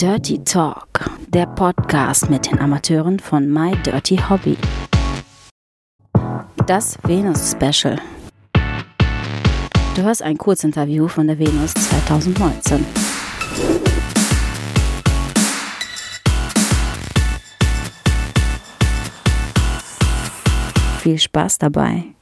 Dirty Talk, der Podcast mit den Amateuren von My Dirty Hobby. Das Venus Special. Du hörst ein Kurzinterview von der Venus 2019. Viel Spaß dabei.